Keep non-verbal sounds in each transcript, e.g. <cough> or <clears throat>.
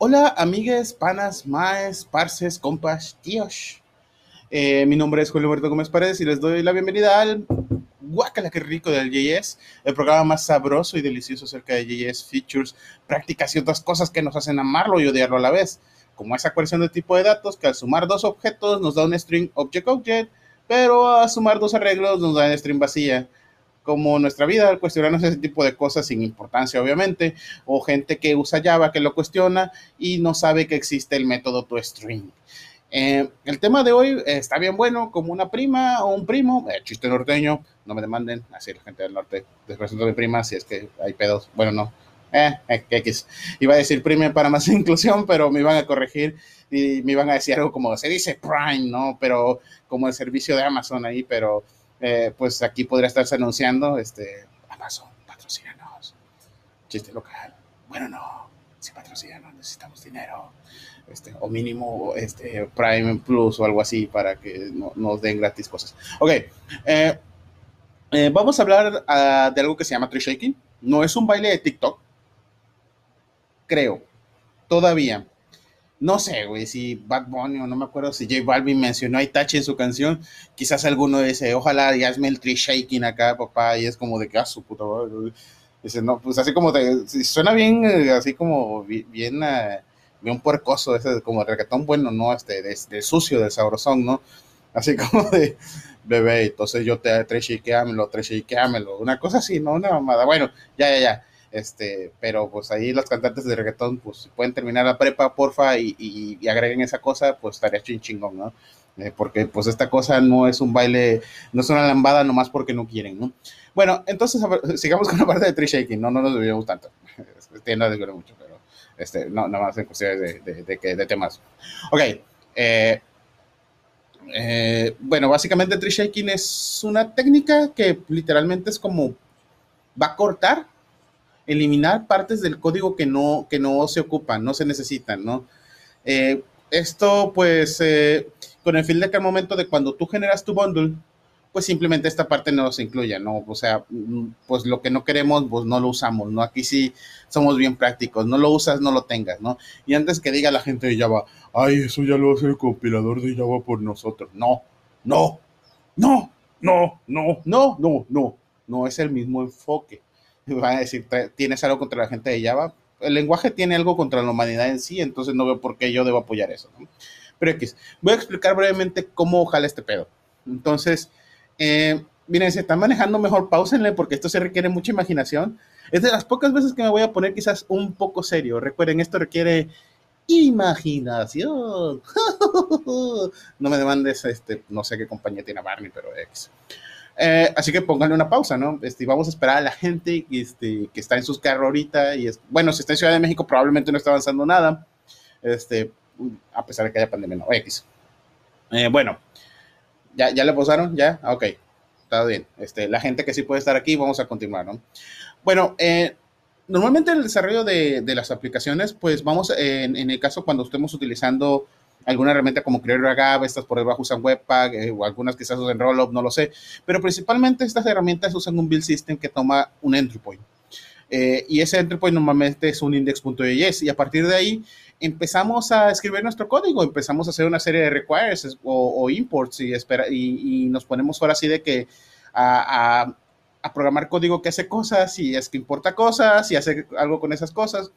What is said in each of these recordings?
Hola, amigues, panas, maes, parces, compas, tíos. Eh, mi nombre es Julio Humberto Gómez Paredes y les doy la bienvenida al Guacala, qué rico del JS, el programa más sabroso y delicioso acerca de JS, features, prácticas y otras cosas que nos hacen amarlo y odiarlo a la vez, como esa coerción de tipo de datos que al sumar dos objetos nos da un string object-object, pero a sumar dos arreglos nos da una string vacía como nuestra vida cuestionarnos ese tipo de cosas sin importancia, obviamente, o gente que usa Java que lo cuestiona y no sabe que existe el método toString. Eh, el tema de hoy está bien bueno, como una prima o un primo, eh, chiste norteño, no me demanden, así la gente del norte, despresento de prima, si es que hay pedos, bueno, no, eh, eh X. Iba a decir prima para más <laughs> inclusión, pero me iban a corregir y me iban a decir algo como se dice Prime, ¿no? Pero como el servicio de Amazon ahí, pero eh, pues aquí podría estarse anunciando, este, Amazon, patrocínanos, chiste local. Bueno, no, si patrocinan, necesitamos dinero. Este, o mínimo este, Prime Plus o algo así para que no, nos den gratis cosas. Ok, eh, eh, vamos a hablar uh, de algo que se llama tree shaking. No es un baile de TikTok, creo, todavía no sé, güey, si Bad Bunny o no me acuerdo si J Balvin mencionó a Itachi en su canción, quizás alguno dice, ojalá y hazme el tree shaking acá, papá, y es como de que, ah, su puta madre. Dice, no, pues así como te, suena bien, eh, así como bien, uh, bien puercoso, ese como reggaetón bueno, ¿no? Este, de, sucio, de sabrosón, ¿no? Así <laughs> como de, bebé, entonces yo te tree shakeamelo, tree una cosa así, ¿no? Una mamada. Bueno, ya, ya, ya este, pero pues ahí las cantantes de reggaetón, pues si pueden terminar la prepa, porfa, y, y, agreguen esa cosa, pues estaría chingón, ¿no? Eh, porque pues esta cosa no es un baile, no es una lambada nomás porque no quieren, ¿no? Bueno, entonces <laughs> sigamos con la parte de tree shaking, no, no nos debíamos tanto, <laughs> tiendo de mucho, pero este, no, nada más en cuestiones de, de, de, de temas. Ok, eh, eh, bueno, básicamente tree shaking es una técnica que literalmente es como va a cortar eliminar partes del código que no, que no se ocupan, no se necesitan, ¿no? Eh, esto, pues, eh, con el fin de que al momento de cuando tú generas tu bundle, pues simplemente esta parte no se incluya, ¿no? O sea, pues lo que no queremos, pues no lo usamos, ¿no? Aquí sí somos bien prácticos, no lo usas, no lo tengas, ¿no? Y antes que diga la gente de Java, ay, eso ya lo hace el compilador de Java por nosotros. No, no, no, no, no, no, no, no, no es el mismo enfoque <laughs> van a decir, tienes algo contra la gente de Java. El lenguaje tiene algo contra la humanidad en sí, entonces no veo por qué yo debo apoyar eso. Pero X, voy a explicar brevemente cómo jala este pedo. Entonces, eh, miren, se están manejando mejor, pausenle porque esto se requiere mucha imaginación. Es de las pocas veces que me voy a poner quizás un poco serio. Recuerden, esto requiere imaginación. <laughs> no me demandes, este, no sé qué compañía tiene Barney, pero X. así que pónganle una pausa, ¿no? Este, vamos a esperar a la gente este, que está en sus carros ahorita y es, bueno, si está en Ciudad de México probablemente no está avanzando nada, este, a pesar de que haya pandemia, no, X. Eh, bueno, ¿ya, ¿ya le pausaron? ¿Ya? Ah, ok, está bien. Este, la gente que sí puede estar aquí, vamos a continuar, ¿no? Bueno, eh, normalmente el desarrollo de, las aplicaciones, pues vamos, en, en el caso cuando estemos utilizando alguna herramienta como Creator Agave, estas por debajo usan Webpack, eh, o algunas quizás usan Rollup, no lo sé, pero principalmente estas herramientas usan un build system que toma un entry point. Eh, y ese entry point normalmente es un index.js y a partir de ahí empezamos a escribir nuestro código, empezamos a hacer una serie de requires o, o imports y, espera, y, y, nos ponemos ahora así de que a, a, a, programar código que hace cosas y es que importa cosas y hace algo con esas cosas.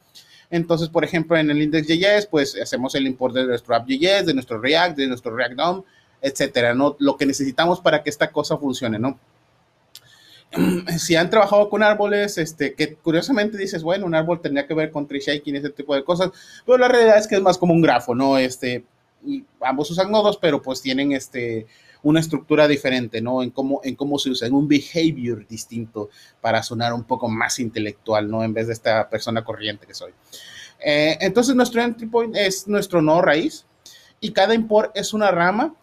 Entonces, por ejemplo, en el index.js, pues hacemos el import de nuestro app.js, de nuestro React, de nuestro React DOM, etcétera, ¿no? Lo que necesitamos para que esta cosa funcione, ¿no? <clears throat> Si han trabajado con árboles, este, que curiosamente dices, bueno, un árbol tendría que ver con tree shaking, ese tipo de cosas, pero la realidad es que es más como un grafo, ¿no? Este, ambos usan nodos, pero pues tienen este, una estructura diferente, ¿no? En cómo, en cómo se usa, en un behavior distinto para sonar un poco más intelectual, ¿no? En vez de esta persona corriente que soy. Eh, entonces, nuestro entry point es nuestro nodo raíz y cada import es una rama.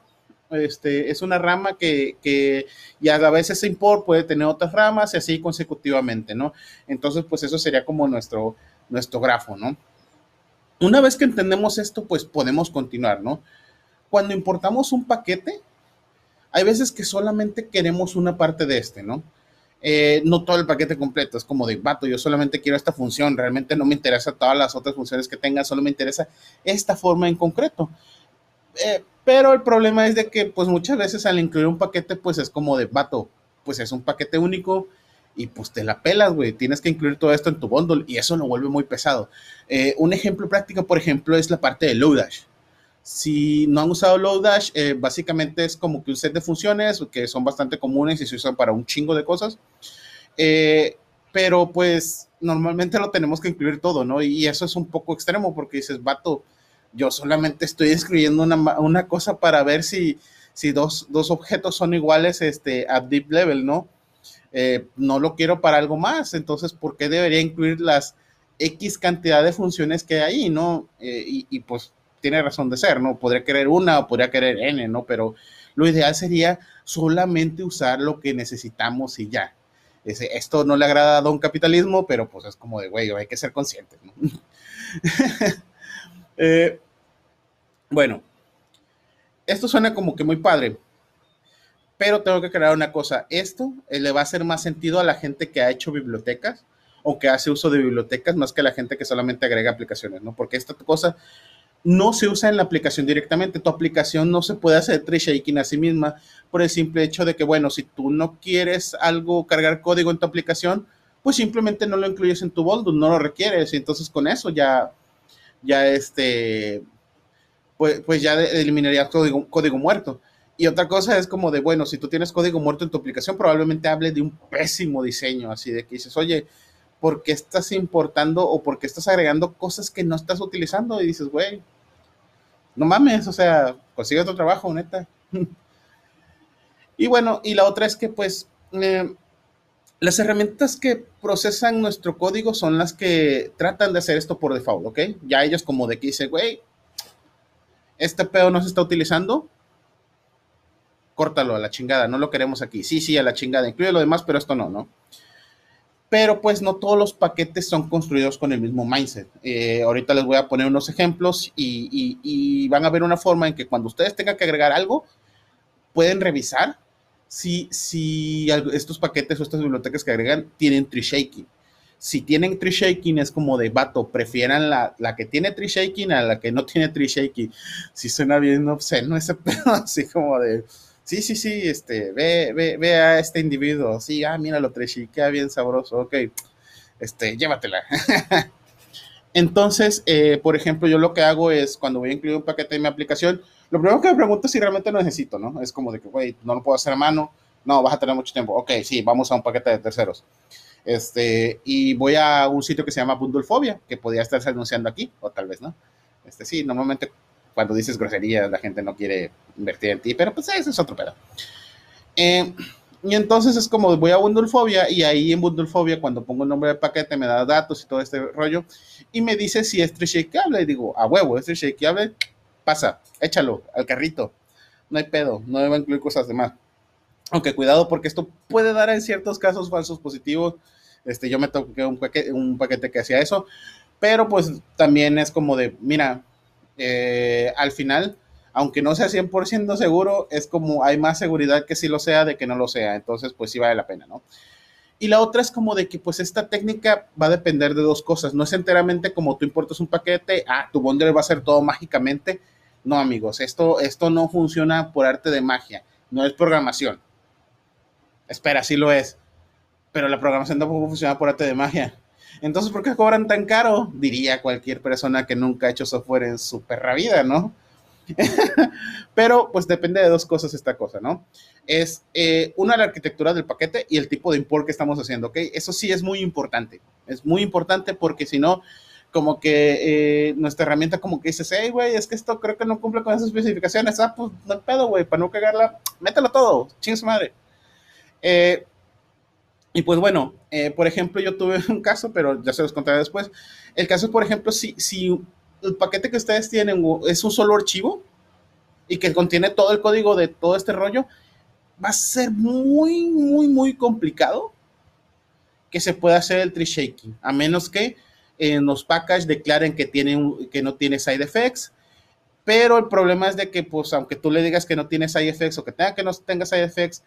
Este, es una rama que, que y a veces ese import puede tener otras ramas y así consecutivamente, ¿no? Entonces, pues eso sería como nuestro, nuestro grafo, ¿no? Una vez que entendemos esto, pues podemos continuar, ¿no? Cuando importamos un paquete, hay veces que solamente queremos una parte de este, ¿no? eh, no todo el paquete completo, es como de, vato, yo solamente quiero esta función, realmente no me interesa todas las otras funciones que tenga, solo me interesa esta forma en concreto. Eh, pero el problema es de que, pues muchas veces al incluir un paquete, pues es como de, vato, pues es un paquete único y pues te la pelas, güey, tienes que incluir todo esto en tu bundle y eso lo vuelve muy pesado. Eh, un ejemplo práctico, por ejemplo, es la parte de Lodash. Si no han usado Lodash, eh, básicamente es como que un set de funciones que son bastante comunes y se usan para un chingo de cosas. Eh, pero pues normalmente lo tenemos que incluir todo, ¿no? Y eso es un poco extremo porque dices, vato, yo solamente estoy escribiendo una, una cosa para ver si, si dos, dos, objetos son iguales este, a deep level, ¿no? Eh, no lo quiero para algo más, entonces, ¿por qué debería incluir las X cantidad de funciones que hay ¿no? y, y, pues tiene razón de ser, ¿no? Podría querer una o podría querer N, ¿no? Pero lo ideal sería solamente usar lo que necesitamos y ya. Ese, esto no le agrada a Don Capitalismo, pero pues es como de, güey, hay que ser conscientes, ¿no? <laughs> eh, bueno, esto suena como que muy padre, pero tengo que crear una cosa. Esto eh, le va a hacer más sentido a la gente que ha hecho bibliotecas o que hace uso de bibliotecas más que a la gente que solamente agrega aplicaciones, ¿no? Porque esta cosa no se usa en la aplicación directamente. Tu aplicación no se puede hacer tree shaking a sí misma por el simple hecho de que, bueno, si tú no quieres algo, cargar código en tu aplicación, pues simplemente no lo incluyes en tu bundle, no lo requieres. Y entonces con eso ya, ya este, pues, pues ya eliminarías código, código muerto. Y otra cosa es como de, bueno, si tú tienes código muerto en tu aplicación, probablemente hable de un pésimo diseño, así de que dices, oye, ¿por qué estás importando o por qué estás agregando cosas que no estás utilizando? Y dices, güey, no mames, o sea, consigue otro trabajo, neta. <laughs> y bueno, y la otra es que pues eh, las herramientas que procesan nuestro código son las que tratan de hacer esto por default, ¿ok? Ya ellos como de que dice, güey, este pedo no se está utilizando, córtalo a la chingada, no lo queremos aquí. Sí, sí, a la chingada, incluye lo demás, pero esto no, ¿no? Pero pues no todos los paquetes son construidos con el mismo mindset. Eh, ahorita les voy a poner unos ejemplos y, van a ver una forma en que cuando ustedes tengan que agregar algo, pueden revisar si, si estos paquetes o estas bibliotecas que agregan tienen tree shaking. Si tienen tree shaking es como de vato, prefieran la, la que tiene tree shaking a la que no tiene tree shaking. Si suena bien obsceno ese <laughs> pedo, así como de sí, sí, sí, este, ve, ve, ve a este individuo, sí, ah, mira lo queda bien sabroso, ok, este, llévatela. <laughs> Entonces, eh, por ejemplo, yo lo que hago es cuando voy a incluir un paquete en mi aplicación, lo primero que me pregunto es si realmente lo necesito, ¿no? Es como de que, güey, no lo puedo hacer a mano, no, vas a tener mucho tiempo, ok, sí, vamos a un paquete de terceros. Este, y voy a un sitio que se llama Bundlefobia, que podría estarse anunciando aquí, o tal vez no. Este, sí, normalmente cuando dices groserías, la gente no quiere invertir en ti, pero pues eso es otro pedo. Eh, y entonces es como voy a Bundlefobia y ahí en Bundlefobia cuando pongo el nombre del paquete me da datos y todo este rollo y me dice si es shakeable y digo, a huevo, es shakeable, pasa, échalo al carrito. No hay pedo, no debo incluir cosas demás. Aunque cuidado porque esto puede dar en ciertos casos falsos positivos. Este, yo me toqué un paquete, un paquete que hacía eso, pero pues también es como de, mira, eh, al final, aunque no sea 100% seguro, es como hay más seguridad que si lo sea de que no lo sea. Entonces, pues sí vale la pena, ¿no? Y la otra es como de que pues esta técnica va a depender de dos cosas. No es enteramente como tú importas un paquete, ah, tu bundle va a ser todo mágicamente. No, amigos, esto, esto no funciona por arte de magia, no es programación. Espera, sí lo es. Pero la programación tampoco funciona por arte de magia. Entonces, ¿por qué cobran tan caro? Diría cualquier persona que nunca ha hecho software en su perra vida, ¿no? <laughs> Pero pues depende de dos cosas esta cosa, ¿no? Es eh, una la arquitectura del paquete y el tipo de import que estamos haciendo, ¿ok? Eso sí es muy importante. Es muy importante porque si no, como que eh, nuestra herramienta como que dice, hey, güey, es que esto creo que no cumple con esas especificaciones. Ah, pues no pedo, güey, para no cagarla, mételo todo, ching su madre. Eh, y pues bueno, eh, por ejemplo, yo tuve <laughs> un caso, pero ya se los contaré después. El caso es, por ejemplo, si, si el paquete que ustedes tienen es un solo archivo y que contiene todo el código de todo este rollo, va a ser muy, muy, muy complicado que se pueda hacer el tree shaking, a menos que los packages declaren que, tienen, que no tiene side effects. Pero el problema es de que, pues, aunque tú le digas que no tiene side effects o que tenga que no tenga side effects,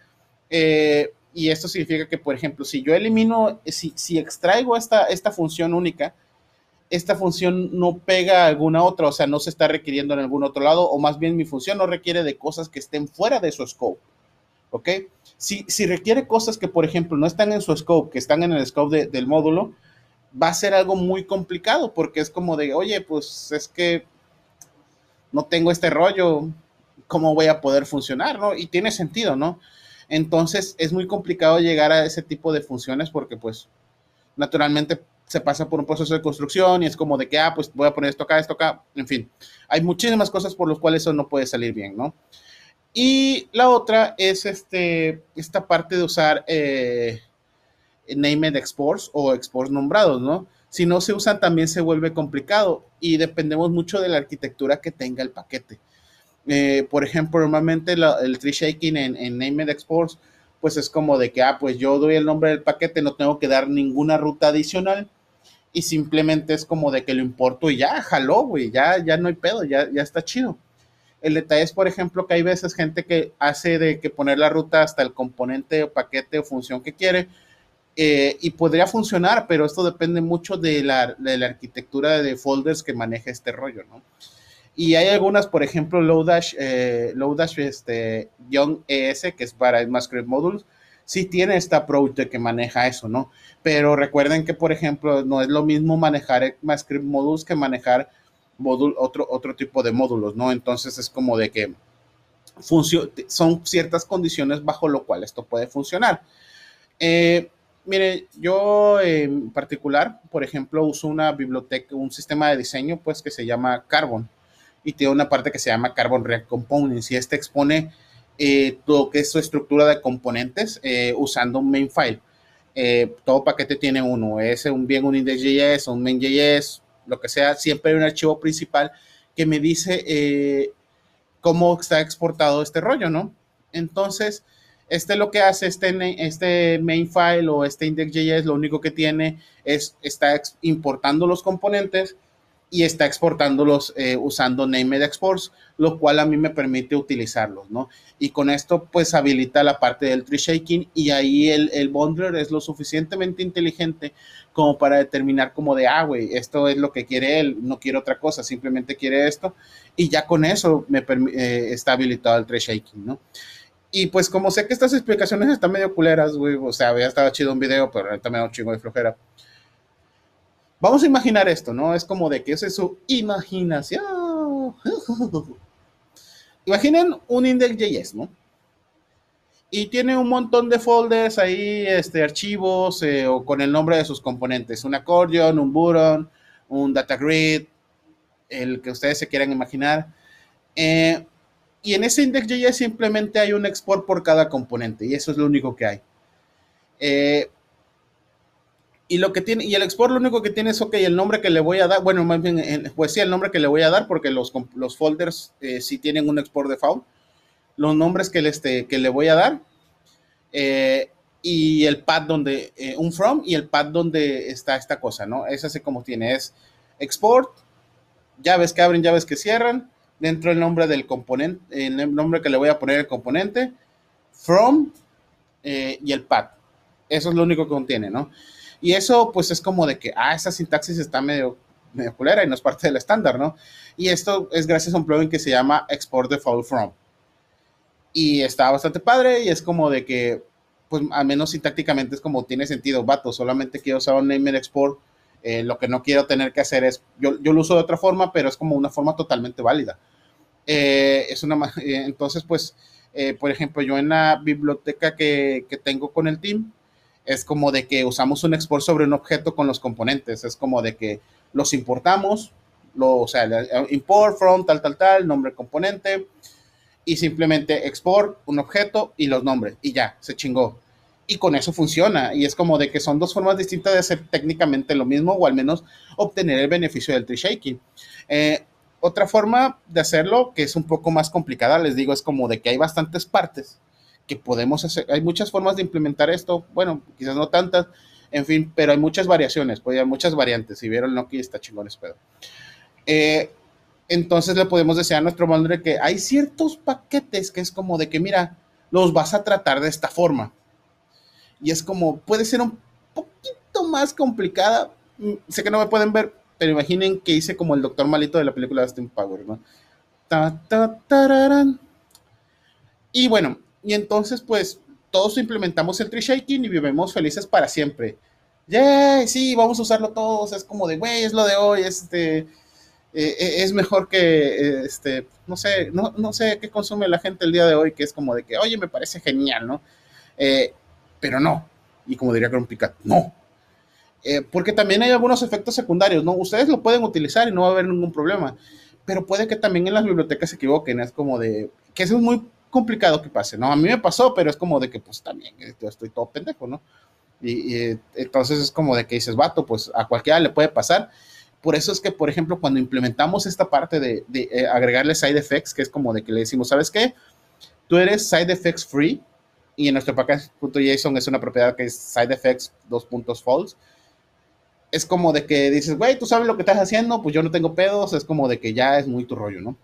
eh, Y esto significa que, por ejemplo, si yo elimino, si, si extraigo esta, esta función única, esta función no pega a alguna otra, o sea, no se está requiriendo en algún otro lado, o más bien mi función no requiere de cosas que estén fuera de su scope. ¿Ok? Si, si requiere cosas que, por ejemplo, no están en su scope, que están en el scope del módulo, va a ser algo muy complicado porque es como de, oye, pues es que no tengo este rollo, ¿cómo voy a poder funcionar? ¿no? Y tiene sentido, ¿no? Entonces es muy complicado llegar a ese tipo de funciones porque pues naturalmente se pasa por un proceso de construcción y es como de que, ah, pues voy a poner esto acá, esto acá, en fin, hay muchísimas cosas por las cuales eso no puede salir bien, ¿no? Y la otra es este, esta parte de usar eh, named exports o exports nombrados, ¿no? Si no se usan también se vuelve complicado y dependemos mucho de la arquitectura que tenga el paquete. Eh, por ejemplo, normalmente el tree shaking en, en named exports, pues es como de que, ah, pues yo doy el nombre del paquete, no tengo que dar ninguna ruta adicional y simplemente es como de que lo importo y ya, jaló, güey, ya, ya no hay pedo, ya, ya está chido. El detalle es, por ejemplo, que hay veces gente que hace de que poner la ruta hasta el componente o paquete o función que quiere eh, y podría funcionar, pero esto depende mucho de la, de la, arquitectura de folders que maneja este rollo, ¿no? Y hay algunas, por ejemplo, Lodash, eh, Lodash este, Young ES, que es para MyScript Modules, sí tiene esta approach de que maneja eso, ¿no? Pero recuerden que, por ejemplo, no es lo mismo manejar ECMAScript Modules que manejar otro, otro tipo de módulos, ¿no? Entonces es como de que son ciertas condiciones bajo lo cual esto puede funcionar. Eh, mire, yo en particular, por ejemplo, uso una biblioteca, un sistema de diseño, pues, que se llama Carbon y tiene una parte que se llama Carbon React Components y este expone eh, todo lo que es su estructura de componentes eh, usando un main file. Eh, todo paquete tiene uno, es un bien un index.js, un main.js, lo que sea, siempre hay un archivo principal que me dice eh, cómo está exportado este rollo, ¿no? Entonces, este lo que hace este, este main file o este index.js, lo único que tiene es, está importando los componentes y está exportándolos eh, usando named exports, lo cual a mí me permite utilizarlos, ¿no? Y con esto, pues habilita la parte del tree shaking y ahí el, el bundler es lo suficientemente inteligente como para determinar como de, ah, güey, esto es lo que quiere él, no quiere otra cosa, simplemente quiere esto. Y ya con eso me eh, está habilitado el tree shaking, ¿no? Y pues como sé que estas explicaciones están medio culeras, güey, o sea, había estado chido un video, pero ahorita me da un chingo de flojera Vamos a imaginar esto, ¿no? Es como de que esa es su imaginación. <laughs> Imaginen un index.js, ¿no? Y tiene un montón de folders ahí, este, archivos eh, o con el nombre de sus componentes. Un accordion, un button, un data grid, el que ustedes se quieran imaginar. Eh, y en ese index.js simplemente hay un export por cada componente y eso es lo único que hay. Eh, y lo que tiene, y el export lo único que tiene es, ok, el nombre que le voy a dar, bueno, más bien, pues sí, el nombre que le voy a dar, porque los, los folders eh, sí tienen un export default, los nombres que le, este, que le voy a dar, eh, y el pad donde, eh, un from y el pad donde está esta cosa, ¿no? Es así como tiene, es export, llaves que abren, llaves que cierran, dentro el nombre del componente, el nombre que le voy a poner el componente, from y el pad. Eso es lo único que contiene, ¿no? Y eso pues es como de que, ah, esa sintaxis está medio, medio culera y no es parte del estándar, ¿no? Y esto es gracias a un plugin que se llama Export Default From. Y está bastante padre y es como de que, pues al menos sintácticamente es como tiene sentido, vato, solamente quiero usar un name export. Eh, lo que no quiero tener que hacer es, yo, yo, lo uso de otra forma, pero es como una forma totalmente válida. Eh, es una, <laughs> eh, entonces, pues, por ejemplo, yo en la biblioteca que, que tengo con el team, es como de que usamos un export sobre un objeto con los componentes, es como de que los importamos, lo, o sea, import from tal, tal, tal, nombre componente, y simplemente export un objeto y los nombres, y ya, se chingó. Y con eso funciona, y es como de que son dos formas distintas de hacer técnicamente lo mismo, o al menos obtener el beneficio del tree shaking. Eh, otra forma de hacerlo, que es un poco más complicada, les digo, es como de que hay bastantes partes que podemos hacer. Hay muchas formas de implementar esto, bueno, quizás no tantas, en fin, pero hay muchas variaciones, pues hay muchas variantes. Si vieron Nokia está chingón pedo. Eh, entonces le podemos decir a nuestro bundler que hay ciertos paquetes que es como de que, mira, los vas a tratar de esta forma. Y es como, puede ser un poquito más complicada. Mm, sé que no me pueden ver, pero imaginen que hice como el doctor malito de la película de Austin Power, ¿no? Ta, ta, tararán. Y bueno, y entonces pues todos implementamos el tree shaking y vivimos felices para siempre. Yeah, sí, vamos a usarlo todos. Es como de, güey, es lo de hoy, este, eh, eh, es mejor que, este, no sé, no, no, sé qué consume la gente el día de hoy, que es como de que, oye, me parece genial, ¿no? Eh, pero no. Y como diría Grumpy no. porque también hay algunos efectos secundarios, ¿no? Ustedes lo pueden utilizar y no va a haber ningún problema. Pero puede que también en las bibliotecas se equivoquen. Es como de, que eso es muy complicado que pase, ¿no? A mí me pasó, pero es como de que, pues también, yo estoy todo pendejo, ¿no? Y, entonces es como de que dices, vato, pues a cualquiera le puede pasar. Por eso es que, por ejemplo, cuando implementamos esta parte de, eh, agregarle side effects, que es como de que le decimos, ¿sabes qué? Tú eres side effects free y en nuestro package.json es una propiedad que es side effects dos puntos false. Es como de que dices, güey, tú sabes lo que estás haciendo, pues yo no tengo pedos, es como de que ya es muy tu rollo, ¿no?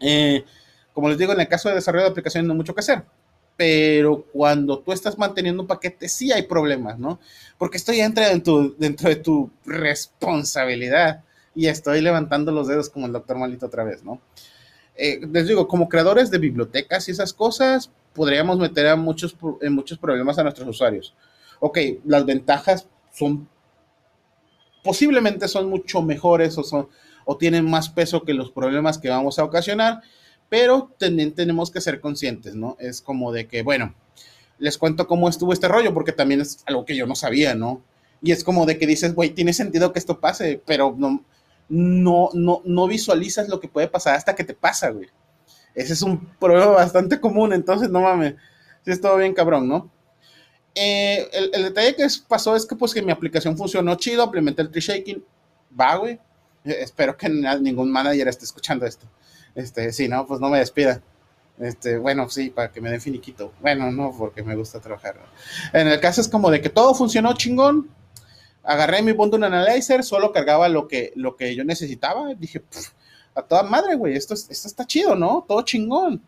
Eh, como les digo, en el caso de desarrollo de aplicaciones no hay mucho que hacer pero cuando tú estás manteniendo un paquete sí hay problemas, ¿no? Porque estoy dentro de tu, dentro de tu responsabilidad y estoy levantando los dedos como el doctor Malito otra vez, ¿no? Eh, les digo, como creadores de bibliotecas y esas cosas, podríamos meter a muchos, en muchos problemas a nuestros usuarios. Ok, las ventajas son, posiblemente son mucho mejores o, son, o tienen más peso que los problemas que vamos a ocasionar, pero también tenemos que ser conscientes, ¿no? Es como de que, bueno, les cuento cómo estuvo este rollo, porque también es algo que yo no sabía, ¿no? Y es como de que dices, güey, tiene sentido que esto pase, pero no, no, no, no visualizas lo que puede pasar hasta que te pasa, güey. Ese es un problema bastante común, entonces no mames, sí es todo bien cabrón, ¿no? Eh, el, detalle que pasó es que pues que mi aplicación funcionó chido, implementé el tree shaking, va, güey. Eh, espero que ningún manager esté escuchando esto. Este, sí, no, pues no me despida. Este, bueno, sí, para que me den finiquito. Bueno, no, porque me gusta trabajar. En el caso es como de que todo funcionó chingón. Agarré mi Bundle Analyzer, solo cargaba lo que, lo que yo necesitaba. Dije, a toda madre, güey, esto, esto está chido, ¿no? Todo chingón.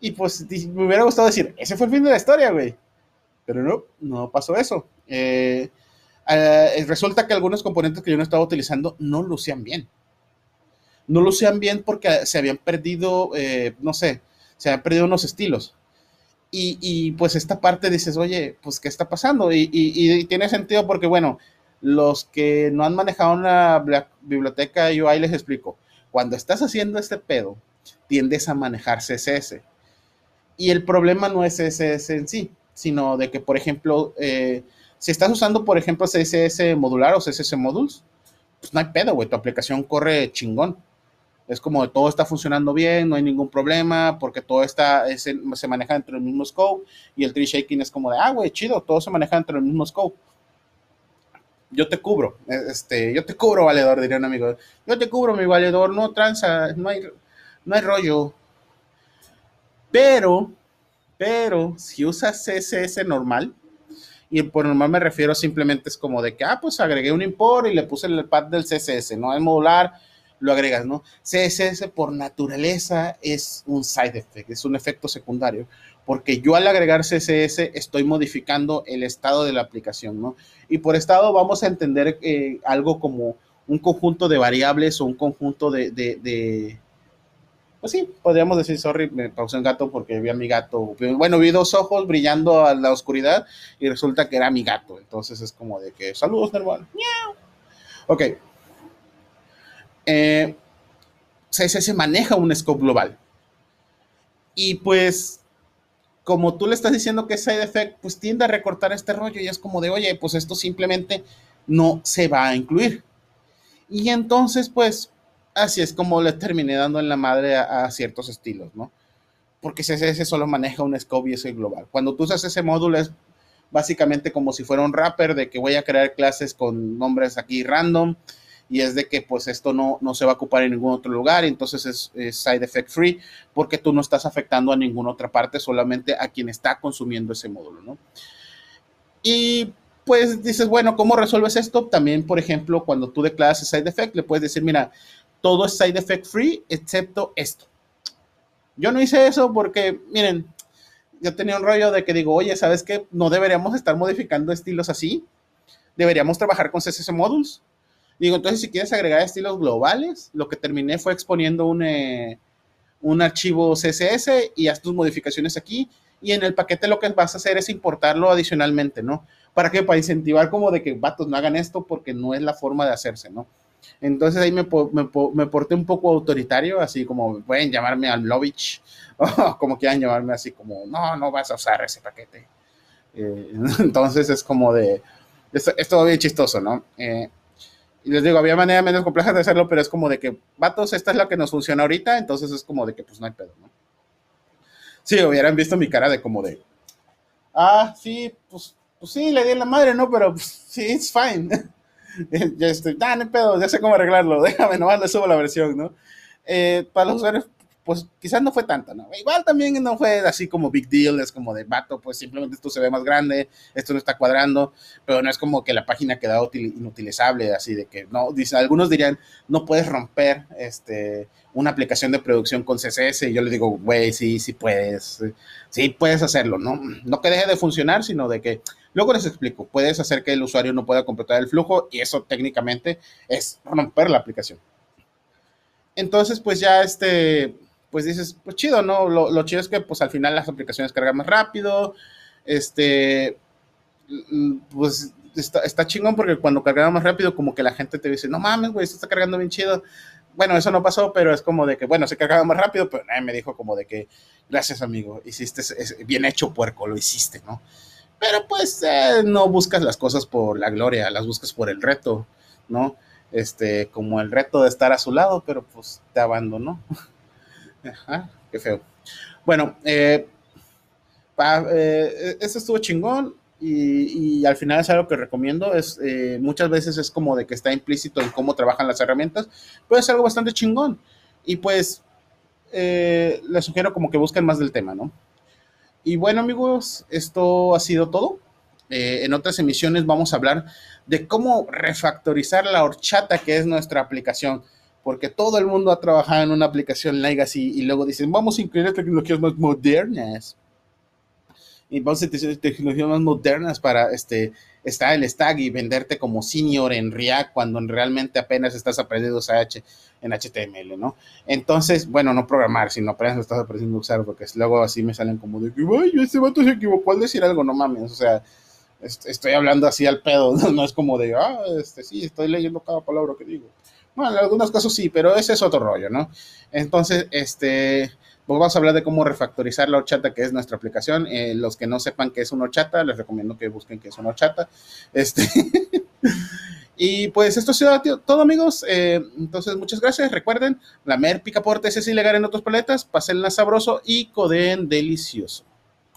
Y pues me hubiera gustado decir, ese fue el fin de la historia, güey. Pero no, no pasó eso. Eh, eh, resulta que algunos componentes que yo no estaba utilizando no lucían bien no lo sean bien porque se habían perdido, eh, no sé, se habían perdido unos estilos. Y, pues esta parte dices, oye, pues ¿qué está pasando? Y, tiene sentido porque, bueno, los que no han manejado una biblioteca UI les explico, cuando estás haciendo este pedo, tiendes a manejar CSS. Y el problema no es CSS en sí, sino de que, por ejemplo, eh, si estás usando, por ejemplo, CSS modular o CSS modules, pues no hay pedo, güey, tu aplicación corre chingón es como todo está funcionando bien, no hay ningún problema, porque todo está, se maneja dentro del mismo scope, y el tree shaking es como de, ah, güey, chido, todo se maneja dentro del mismo scope. Yo te cubro, e, este, yo te cubro, valedor, diría un amigo. Yo te cubro, mi valedor, no tranza, no hay, no hay rollo. Pero, pero, si usas CSS normal, y por normal me refiero simplemente es como de que, ah, pues agregué un import y le puse el pad del CSS, no es modular, lo agregas, ¿no? CSS por naturaleza es un side effect, es un efecto secundario, porque yo al agregar CSS estoy modificando el estado de la aplicación, ¿no? Y por estado vamos a entender eh, algo como un conjunto de variables o un conjunto de, de, pues sí, podríamos decir, sorry, me pausé un gato porque vi a mi gato. Bueno, vi dos ojos brillando a la oscuridad y resulta que era mi gato. Entonces es como de que, saludos, normal. Ok, eh, CSS maneja un scope global. Y pues, como tú le estás diciendo que es side effect, pues tiende a recortar este rollo y es como de, oye, pues esto simplemente no se va a incluir. Y entonces, pues, así es como le terminé dando en la madre a, ciertos estilos, ¿no? Porque CSS solo maneja un scope y es global. Cuando tú usas ese módulo es básicamente como si fuera un wrapper de que voy a crear clases con nombres aquí random y es de que pues esto no, no se va a ocupar en ningún otro lugar, entonces es, side effect free porque tú no estás afectando a ninguna otra parte, solamente a quien está consumiendo ese módulo, ¿no? Y pues dices, bueno, ¿cómo resuelves esto? También, por ejemplo, cuando tú declaras side effect, le puedes decir, mira, todo es side effect free excepto esto. Yo no hice eso porque, miren, yo tenía un rollo de que digo, oye, ¿sabes qué? No deberíamos estar modificando estilos así. Deberíamos trabajar con CSS Modules. Digo, entonces si quieres agregar estilos globales, lo que terminé fue exponiendo un, eh, un archivo CSS y haz tus modificaciones aquí. Y en el paquete lo que vas a hacer es importarlo adicionalmente, ¿no? ¿Para qué? Para incentivar como de que, vatos, no hagan esto porque no es la forma de hacerse, ¿no? Entonces ahí me, me, porté un poco autoritario, así como pueden llamarme al Lovich, <laughs> o como quieran llamarme así como, no, no vas a usar ese paquete. Eh, <laughs> entonces es como de, esto es todo bien chistoso, ¿no? Eh, y les digo, había manera menos compleja de hacerlo, pero es como de que, vatos, esta es la que nos funciona ahorita, entonces es como de que, pues no hay pedo, ¿no? Sí, hubieran visto mi cara de como de, ah, sí, pues, pues sí, le di la madre, ¿no? Pero pues, sí, it's fine. <laughs> ya estoy, ah, no hay pedo, ya sé cómo arreglarlo, <laughs> déjame, nomás le subo la versión, ¿no? Eh, para los usuarios pues quizás no fue tanto, ¿no? Igual también no fue así como big deal, es como de vato, pues simplemente esto se ve más grande, esto no está cuadrando, pero no es como que la página queda inutilizable, así de que, no, dice, algunos dirían, no puedes romper este, una aplicación de producción con CSS, y yo le digo, güey, sí, sí puedes, sí puedes hacerlo, ¿no? No que deje de funcionar, sino de que, luego les explico, puedes hacer que el usuario no pueda completar el flujo, y eso técnicamente es romper la aplicación. Entonces, pues ya este, pues dices, pues chido, ¿no? Lo, chido es que pues al final las aplicaciones cargan más rápido, este, pues está, chingón porque cuando cargaba más rápido como que la gente te dice, no mames, güey, esto está cargando bien chido. Bueno, eso no pasó, pero es como de que, bueno, se cargaba más rápido, pero nadie me dijo como de que, gracias amigo, hiciste, bien hecho puerco, lo hiciste, ¿no? Pero pues eh, no buscas las cosas por la gloria, las buscas por el reto, ¿no? Este, como el reto de estar a su lado, pero pues te abandonó. <laughs> Ajá, qué feo. Bueno, eh, eh, eso estuvo chingón y, al final es algo que recomiendo. Es, eh, muchas veces es como de que está implícito en cómo trabajan las herramientas, pero es algo bastante chingón. Y pues les sugiero como que busquen más del tema, ¿no? Y bueno amigos, esto ha sido todo. en otras emisiones vamos a hablar de cómo refactorizar la horchata que es nuestra aplicación porque todo el mundo ha trabajado en una aplicación legacy y luego dicen, vamos a incluir tecnologías más modernas. Y vamos a utilizar tecnologías más modernas para este, estar el stack y venderte como senior en React cuando realmente apenas estás aprendiendo H en HTML, ¿no? Entonces, bueno, no programar, sino apenas estás aprendiendo a usar, porque luego así me salen como de que, ay, este vato se equivocó al decir algo, no mames, o sea, estoy hablando así al pedo, <laughs> no, es como de, ah, este, sí, estoy leyendo cada palabra que digo. En algunos casos sí, pero ese es otro rollo, ¿no? Entonces, este, pues vamos a hablar de cómo refactorizar la horchata, que es nuestra aplicación. Eh, los que no sepan qué es una horchata, les recomiendo que busquen qué es una horchata. Este, <laughs> y pues esto ha sido todo, amigos. Eh, entonces, muchas gracias. Recuerden, la mer picaporte es ilegal en otras paletas, pasenla sabroso y codeen delicioso.